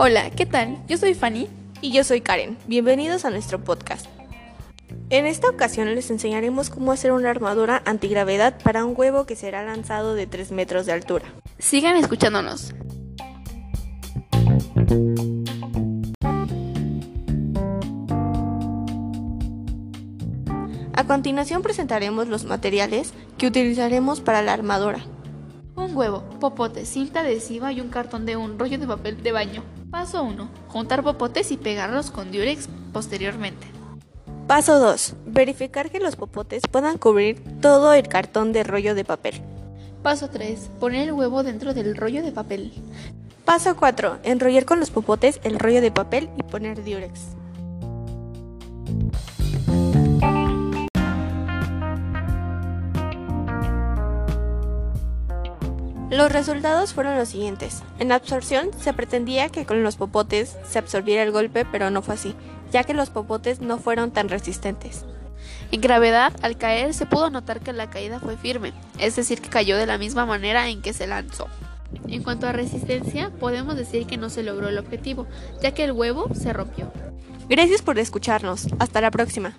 Hola, ¿qué tal? Yo soy Fanny. Y yo soy Karen. Bienvenidos a nuestro podcast. En esta ocasión les enseñaremos cómo hacer una armadura antigravedad para un huevo que será lanzado de 3 metros de altura. Sigan escuchándonos. A continuación presentaremos los materiales que utilizaremos para la armadura. Un huevo, popote, cinta adhesiva y un cartón de un rollo de papel de baño. Paso 1. Juntar popotes y pegarlos con diurex posteriormente. Paso 2. Verificar que los popotes puedan cubrir todo el cartón de rollo de papel. Paso 3. Poner el huevo dentro del rollo de papel. Paso 4. Enrollar con los popotes el rollo de papel y poner diurex. Los resultados fueron los siguientes. En absorción se pretendía que con los popotes se absorbiera el golpe, pero no fue así, ya que los popotes no fueron tan resistentes. En gravedad, al caer se pudo notar que la caída fue firme, es decir, que cayó de la misma manera en que se lanzó. En cuanto a resistencia, podemos decir que no se logró el objetivo, ya que el huevo se rompió. Gracias por escucharnos. Hasta la próxima.